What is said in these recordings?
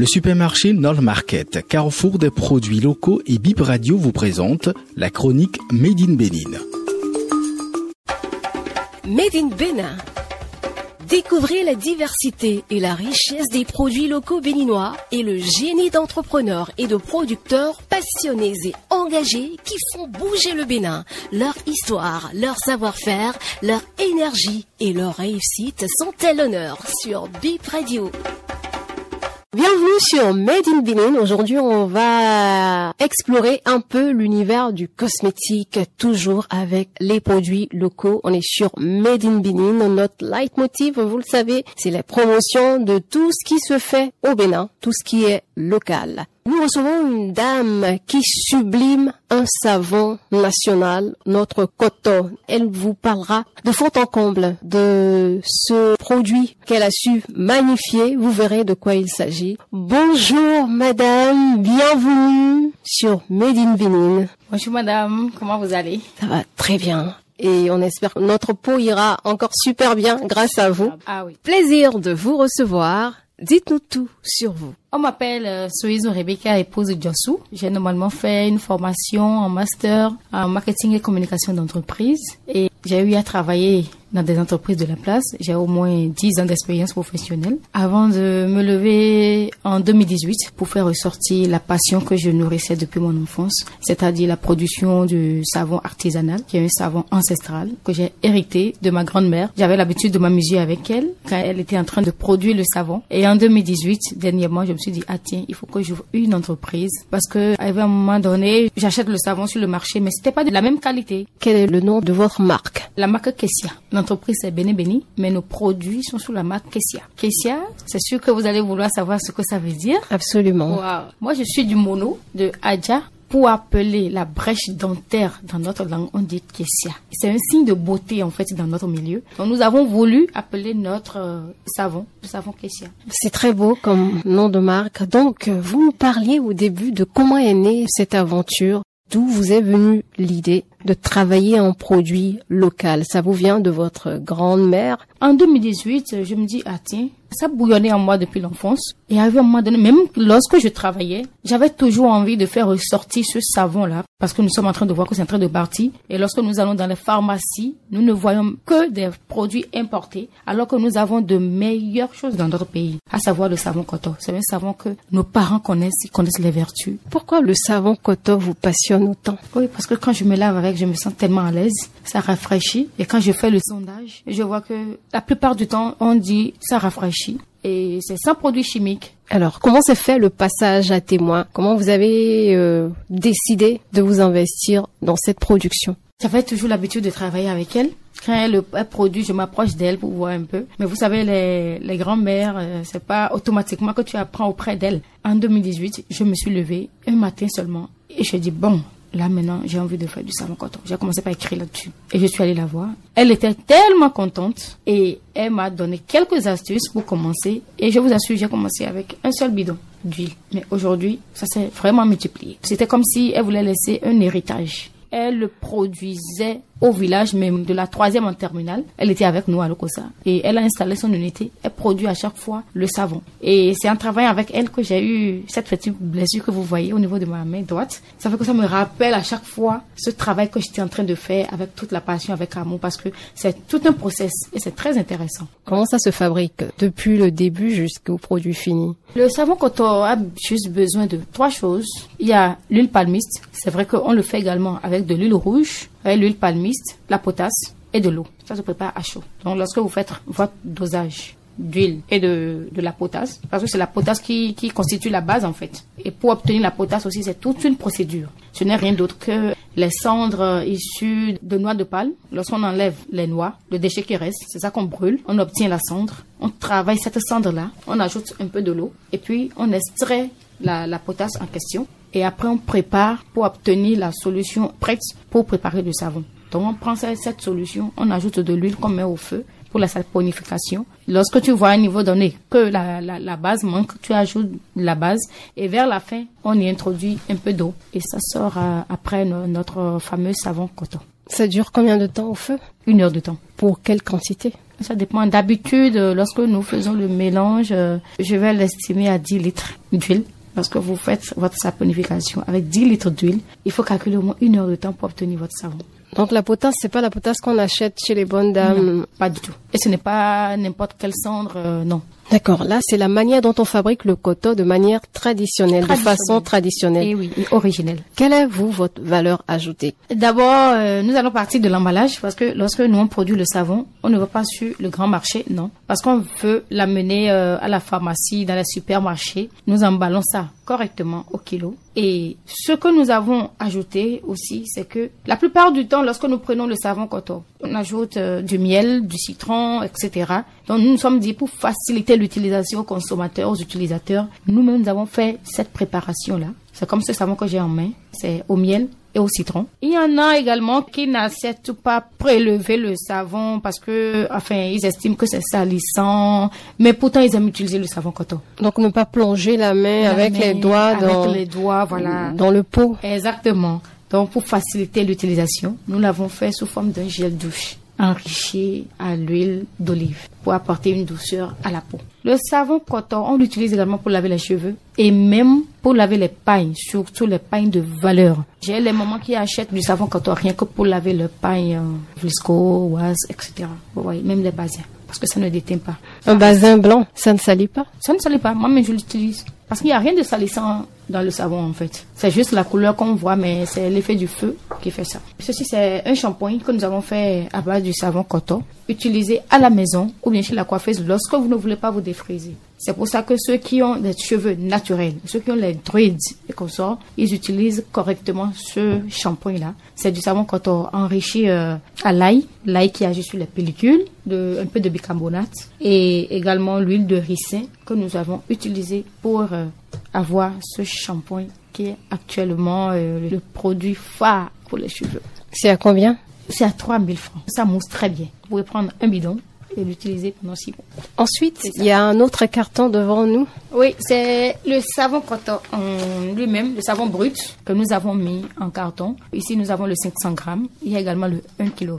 Le supermarché Nord Market, carrefour des produits locaux et Bip Radio vous présente la chronique Made in Bénin. Made in Bénin. Découvrez la diversité et la richesse des produits locaux béninois et le génie d'entrepreneurs et de producteurs passionnés et engagés qui font bouger le Bénin. Leur histoire, leur savoir-faire, leur énergie et leur réussite sont à l'honneur sur Bip Radio. Bienvenue sur Made in Benin. Aujourd'hui, on va explorer un peu l'univers du cosmétique, toujours avec les produits locaux. On est sur Made in Benin. Notre leitmotiv, vous le savez, c'est la promotion de tout ce qui se fait au Bénin, tout ce qui est local. Nous recevons une dame qui sublime un savon national, notre coton. Elle vous parlera de fond en comble de ce produit qu'elle a su magnifier. Vous verrez de quoi il s'agit. Bonjour madame, bienvenue sur Made in Benin. Bonjour madame, comment vous allez? Ça va très bien et on espère que notre peau ira encore super bien grâce à vous. Ah oui. Plaisir de vous recevoir. Dites-nous tout sur vous. On m'appelle euh, Soizo Rebecca, épouse Jossou. J'ai normalement fait une formation en master en marketing et communication d'entreprise et j'ai eu à travailler dans des entreprises de la place. J'ai au moins 10 ans d'expérience professionnelle avant de me lever en 2018 pour faire ressortir la passion que je nourrissais depuis mon enfance, c'est-à-dire la production du savon artisanal, qui est un savon ancestral que j'ai hérité de ma grand-mère. J'avais l'habitude de m'amuser avec elle quand elle était en train de produire le savon. Et en 2018, dernièrement, je me suis dit, ah tiens, il faut que j'ouvre une entreprise parce que à un moment donné, j'achète le savon sur le marché, mais c'était pas de la même qualité. Quel est le nom de votre marque? La marque Kessia. L'entreprise c'est Béni Béni, mais nos produits sont sous la marque Kessia. Kessia, c'est sûr que vous allez vouloir savoir ce que ça veut dire. Absolument. Wow. Moi, je suis du mono, de Adja, pour appeler la brèche dentaire dans notre langue, on dit Kessia. C'est un signe de beauté en fait dans notre milieu. Donc nous avons voulu appeler notre euh, savon, le savon Kessia. C'est très beau comme nom de marque. Donc, euh, vous nous parliez au début de comment est née cette aventure. D'où vous est venue l'idée de travailler en produit local Ça vous vient de votre grande-mère En 2018, je me dis, ah tiens, ça bouillonnait en moi depuis l'enfance. Et à un moment donné, même lorsque je travaillais, j'avais toujours envie de faire ressortir ce savon-là, parce que nous sommes en train de voir que c'est en train de partir. Et lorsque nous allons dans les pharmacies, nous ne voyons que des produits importés, alors que nous avons de meilleures choses dans notre pays, à savoir le savon coton. C'est un savon que nos parents connaissent, ils connaissent les vertus. Pourquoi le savon coton vous passionne autant? Oui, parce que quand je me lave avec, je me sens tellement à l'aise, ça rafraîchit. Et quand je fais le sondage, je vois que la plupart du temps, on dit ça rafraîchit et c'est sans produits chimiques. Alors, comment s'est fait le passage à témoin? Comment vous avez euh, décidé de vous investir dans cette production? J'avais toujours l'habitude de travailler avec elle. Quand elle, elle produit, je m'approche d'elle pour voir un peu. Mais vous savez, les, les grands-mères, euh, c'est pas automatiquement que tu apprends auprès d'elle. En 2018, je me suis levée un matin seulement et je dis bon, là maintenant j'ai envie de faire du savon coton. J'ai commencé par écrire là-dessus. Et je suis allée la voir. Elle était tellement contente et elle m'a donné quelques astuces pour commencer. Et je vous assure, j'ai commencé avec un seul bidon d'huile. Mais aujourd'hui, ça s'est vraiment multiplié. C'était comme si elle voulait laisser un héritage. Elle le produisait au village même de la troisième en terminale. Elle était avec nous à Lokosa et elle a installé son unité. Elle produit à chaque fois le savon. Et c'est en travaillant avec elle que j'ai eu cette petite blessure que vous voyez au niveau de ma main droite. Ça fait que ça me rappelle à chaque fois ce travail que j'étais en train de faire avec toute la passion, avec amour, parce que c'est tout un process et c'est très intéressant. Comment ça se fabrique depuis le début jusqu'au produit fini? Le savon coton a juste besoin de trois choses. Il y a l'huile palmiste. C'est vrai qu'on le fait également avec de l'huile rouge l'huile palmiste, la potasse et de l'eau. Ça se prépare à chaud. Donc lorsque vous faites votre dosage d'huile et de, de la potasse, parce que c'est la potasse qui, qui constitue la base en fait. Et pour obtenir la potasse aussi, c'est toute une procédure. Ce n'est rien d'autre que les cendres issues de noix de palme. Lorsqu'on enlève les noix, le déchet qui reste, c'est ça qu'on brûle. On obtient la cendre. On travaille cette cendre-là. On ajoute un peu de l'eau. Et puis, on extrait la, la potasse en question et après on prépare pour obtenir la solution prête pour préparer le savon. Donc on prend cette solution, on ajoute de l'huile qu'on met au feu pour la saponification. Lorsque tu vois un niveau donné que la, la, la, base manque, tu ajoutes la base et vers la fin, on y introduit un peu d'eau et ça sort euh, après notre fameux savon coton. Ça dure combien de temps au feu? Une heure de temps. Pour quelle quantité? Ça dépend. D'habitude, euh, lorsque nous faisons le mélange, euh, je vais l'estimer à 10 litres d'huile. Lorsque vous faites votre saponification avec 10 litres d'huile, il faut calculer au moins une heure de temps pour obtenir votre savon. Donc la potasse, c'est pas la potasse qu'on achète chez les bonnes dames. pas du tout. Et ce n'est pas n'importe quelle cendre, euh, non. D'accord, là c'est la manière dont on fabrique le coton de manière traditionnelle, de façon traditionnelle. Et oui, originelle. Quelle est vous votre valeur ajoutée? D'abord, euh, nous allons partir de l'emballage parce que lorsque nous on produit le savon, on ne va pas sur le grand marché, non, parce qu'on veut l'amener euh, à la pharmacie, dans les supermarchés. Nous emballons ça correctement au kilo. Et ce que nous avons ajouté aussi, c'est que la plupart du temps, lorsque nous prenons le savon coton, on ajoute euh, du miel, du citron, etc. Donc nous nous sommes dit pour faciliter l'utilisation aux consommateurs, aux utilisateurs, nous-mêmes nous avons fait cette préparation-là. C'est comme ce savon que j'ai en main. C'est au miel et au citron. Il y en a également qui n'acceptent pas prélever le savon parce que, enfin, ils estiment que c'est salissant, mais pourtant ils aiment utiliser le savon coton. Donc ne pas plonger la main avec les doigts dans les doigts, voilà, dans le pot. Exactement. Donc pour faciliter l'utilisation, nous l'avons fait sous forme d'un gel douche enrichi à l'huile d'olive pour apporter une douceur à la peau. Le savon coton, on l'utilise également pour laver les cheveux et même pour laver les pailles, surtout les pailles de valeur. J'ai les mamans qui achètent du savon coton rien que pour laver le paille euh, Oise, etc. Vous voyez, même les basins parce que ça ne déteint pas. Un basin blanc, ça ne salit pas? Ça ne salit pas, moi mais je l'utilise. Parce qu'il n'y a rien de salissant dans le savon en fait. C'est juste la couleur qu'on voit, mais c'est l'effet du feu qui fait ça. Ceci, c'est un shampoing que nous avons fait à base du savon coton, utilisé à la maison ou bien chez la coiffeuse lorsque vous ne voulez pas vous défriser. C'est pour ça que ceux qui ont des cheveux naturels, ceux qui ont les druides et comme ça, ils utilisent correctement ce shampoing-là. C'est du savon coton enrichi euh, à l'ail, l'ail qui agit sur les pellicules, de, un peu de bicarbonate et également l'huile de ricin que nous avons utilisé pour euh, avoir ce shampoing qui est actuellement euh, le produit phare pour les cheveux. C'est à combien? C'est à 3000 francs. Ça mousse très bien. Vous pouvez prendre un bidon et l'utiliser pendant six mois. Ensuite, il y a un autre carton devant nous. Oui, c'est le savon coton en lui-même, le savon brut que nous avons mis en carton. Ici, nous avons le 500 grammes. Il y a également le 1 kg.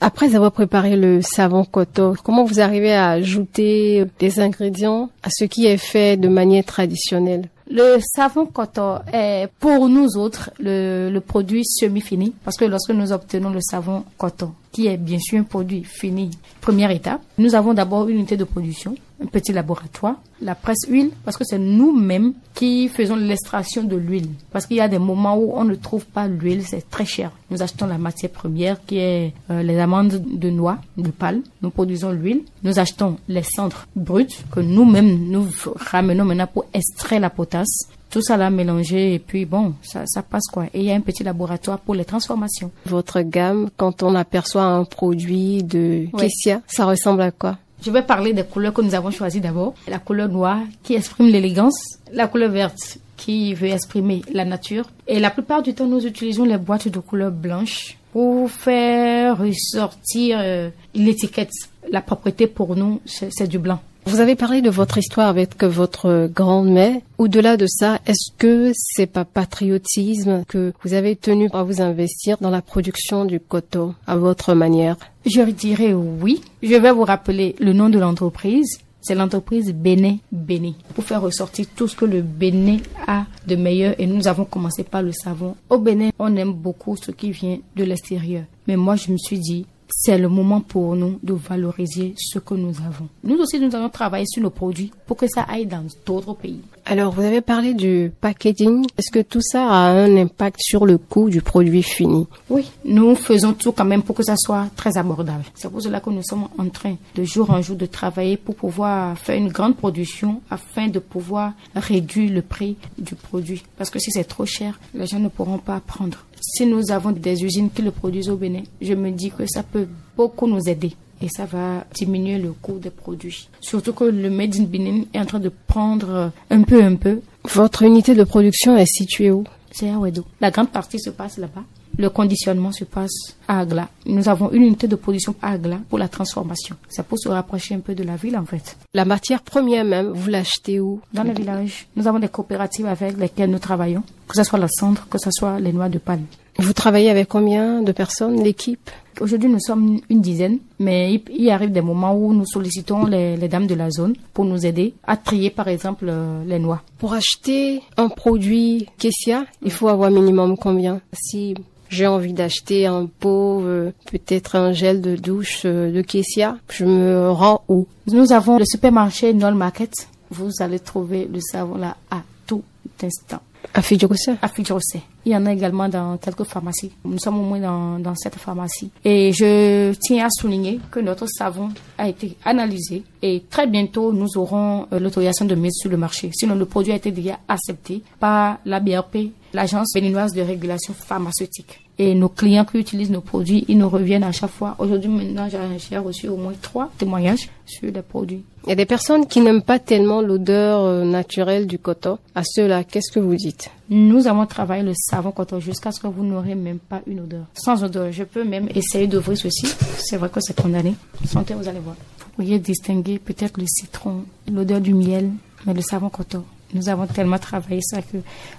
Après avoir préparé le savon coton, comment vous arrivez à ajouter des ingrédients à ce qui est fait de manière traditionnelle? Le savon coton est pour nous autres le, produit semi-fini parce que lorsque nous obtenons le savon coton, qui est bien sûr un produit fini, première étape, nous avons d'abord une unité de production, petit laboratoire, la presse huile, parce que c'est nous-mêmes qui faisons l'extraction de l'huile. Parce qu'il y a des moments où on ne trouve pas l'huile, c'est très cher. Nous achetons la matière première qui est euh, les amandes de noix, de palme. Nous produisons l'huile. Nous achetons les cendres brutes que nous-mêmes nous ramenons maintenant pour extraire la potasse tout ça là mélangé et puis bon, ça, ça passe quoi. Et il y a un petit laboratoire pour les transformations. Votre gamme, quand on aperçoit un produit de Kessia, ça ressemble à quoi? Je vais parler des couleurs que nous avons choisies d'abord. La couleur noire qui exprime l'élégance, la couleur verte qui veut exprimer la nature. Et la plupart du temps, nous utilisons les boîtes de couleur blanche pour faire ressortir euh, l'étiquette. La propriété pour nous, c'est du blanc. Vous avez parlé de votre histoire avec votre grand-mère. Au-delà de ça, est-ce que c'est pas patriotisme que vous avez tenu à vous investir dans la production du coton à votre manière? Je dirais oui. Je vais vous rappeler le nom de l'entreprise. C'est l'entreprise Bénin Bénin pour faire ressortir tout ce que le Bénin a de meilleur et nous avons commencé par le savon. Au Bénin, on aime beaucoup ce qui vient de l'extérieur. Mais moi, je me suis dit, c'est le moment pour nous de valoriser ce que nous avons. Nous aussi, nous allons travailler sur nos produits pour que ça aille dans d'autres pays. Alors, vous avez parlé du packaging. Est-ce que tout ça a un impact sur le coût du produit fini? Oui, nous faisons tout quand même pour que ça soit très abordable. C'est pour cela que nous sommes en train de jour en jour de travailler pour pouvoir faire une grande production afin de pouvoir réduire le prix du produit. Parce que si c'est trop cher, les gens ne pourront pas prendre. Si nous avons des usines qui le produisent au Bénin, je me dis que ça peut beaucoup nous aider et ça va diminuer le coût des produits. Surtout que le Made in Benin est en train de prendre un peu un peu. Votre unité de production est située où? C'est à Wedo. La grande partie se passe là-bas. Le conditionnement se passe à Agla. Nous avons une unité de production à Agla pour la transformation. C'est pour se rapprocher un peu de la ville en fait. La matière première même, vous l'achetez où? Dans le village. Nous avons des coopératives avec lesquelles nous travaillons, que ce soit la cendre, que ce soit les noix de palme. Vous travaillez avec combien de personnes, l'équipe? Aujourd'hui, nous sommes une dizaine, mais il, arrive des moments où nous sollicitons les, les dames de la zone pour nous aider à trier, par exemple, euh, les noix. Pour acheter un produit Kessia, il faut avoir minimum combien? Si j'ai envie d'acheter un pot, euh, peut-être un gel de douche euh, de Kessia, je me rends où? Nous avons le supermarché Nol Market. Vous allez trouver le savon là à tout instant. À Fidjosé. Il y en a également dans quelques pharmacies. Nous sommes au moins dans, dans cette pharmacie. Et je tiens à souligner que notre savon a été analysé et très bientôt nous aurons euh, l'autorisation de mise sur le marché. Sinon, le produit a été déjà accepté par la BRP, l'agence béninoise de régulation pharmaceutique. Et nos clients qui utilisent nos produits, ils nous reviennent à chaque fois. Aujourd'hui, maintenant, j'ai reçu au moins trois témoignages sur les produits. Il y a des personnes qui n'aiment pas tellement l'odeur euh, naturelle du coton. À ceux-là, qu'est-ce que vous dites? Nous avons travaillé le savon coton jusqu'à ce que vous n'aurez même pas une odeur. Sans odeur, je peux même essayer d'ouvrir ceci. C'est vrai que c'est condamné. Sentez, vous allez voir. Vous pourriez distinguer peut-être le citron, l'odeur du miel, mais le savon coton. Nous avons tellement travaillé ça que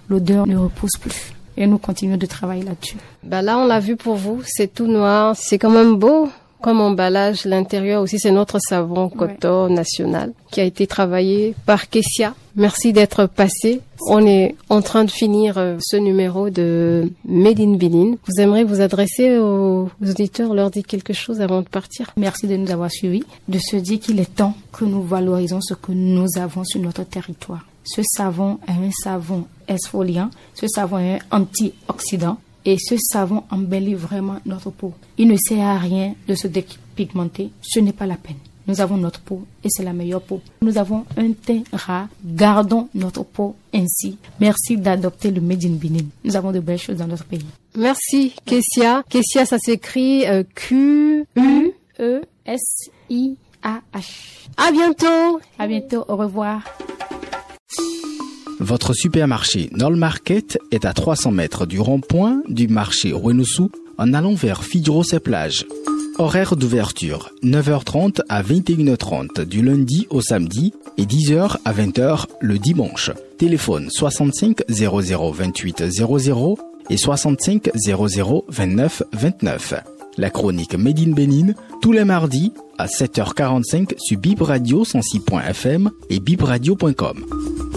l'odeur ne repousse plus. Et nous continuons de travailler là-dessus. Bah là, on l'a vu pour vous, c'est tout noir, c'est quand même beau comme emballage. L'intérieur aussi, c'est notre savon coton national qui a été travaillé par Kessia. Merci d'être passé. On est en train de finir euh, ce numéro de Made in Benin. Vous aimeriez vous adresser aux auditeurs, leur dire quelque chose avant de partir? Merci de nous avoir suivis, de se dire qu'il est temps que nous valorisons ce que nous avons sur notre territoire. Ce savon est un savon exfoliant, ce savon est un antioxydant et ce savon embellit vraiment notre peau. Il ne sert à rien de se dépigmenter, ce n'est pas la peine. Nous avons notre peau et c'est la meilleure peau. Nous avons un teint rare, gardons notre peau ainsi. Merci d'adopter le Made in Benin. Nous avons de belles choses dans notre pays. Merci, Kessia. Kessia, ça s'écrit euh, Q U E. S-I-A-H. À bientôt. À bientôt, au revoir. Votre supermarché Nol Market est à 300 mètres du rond-point du marché Ruenosu en allant vers Fidros et plage. Horaire d'ouverture 9h30 à 21h30 du lundi au samedi et 10h à 20h le dimanche. Téléphone 65 00 28 00 et 65 00 29 29. La chronique Made in Bénin tous les mardis à 7h45 sur Bib Radio 106.fm et bibradio.com.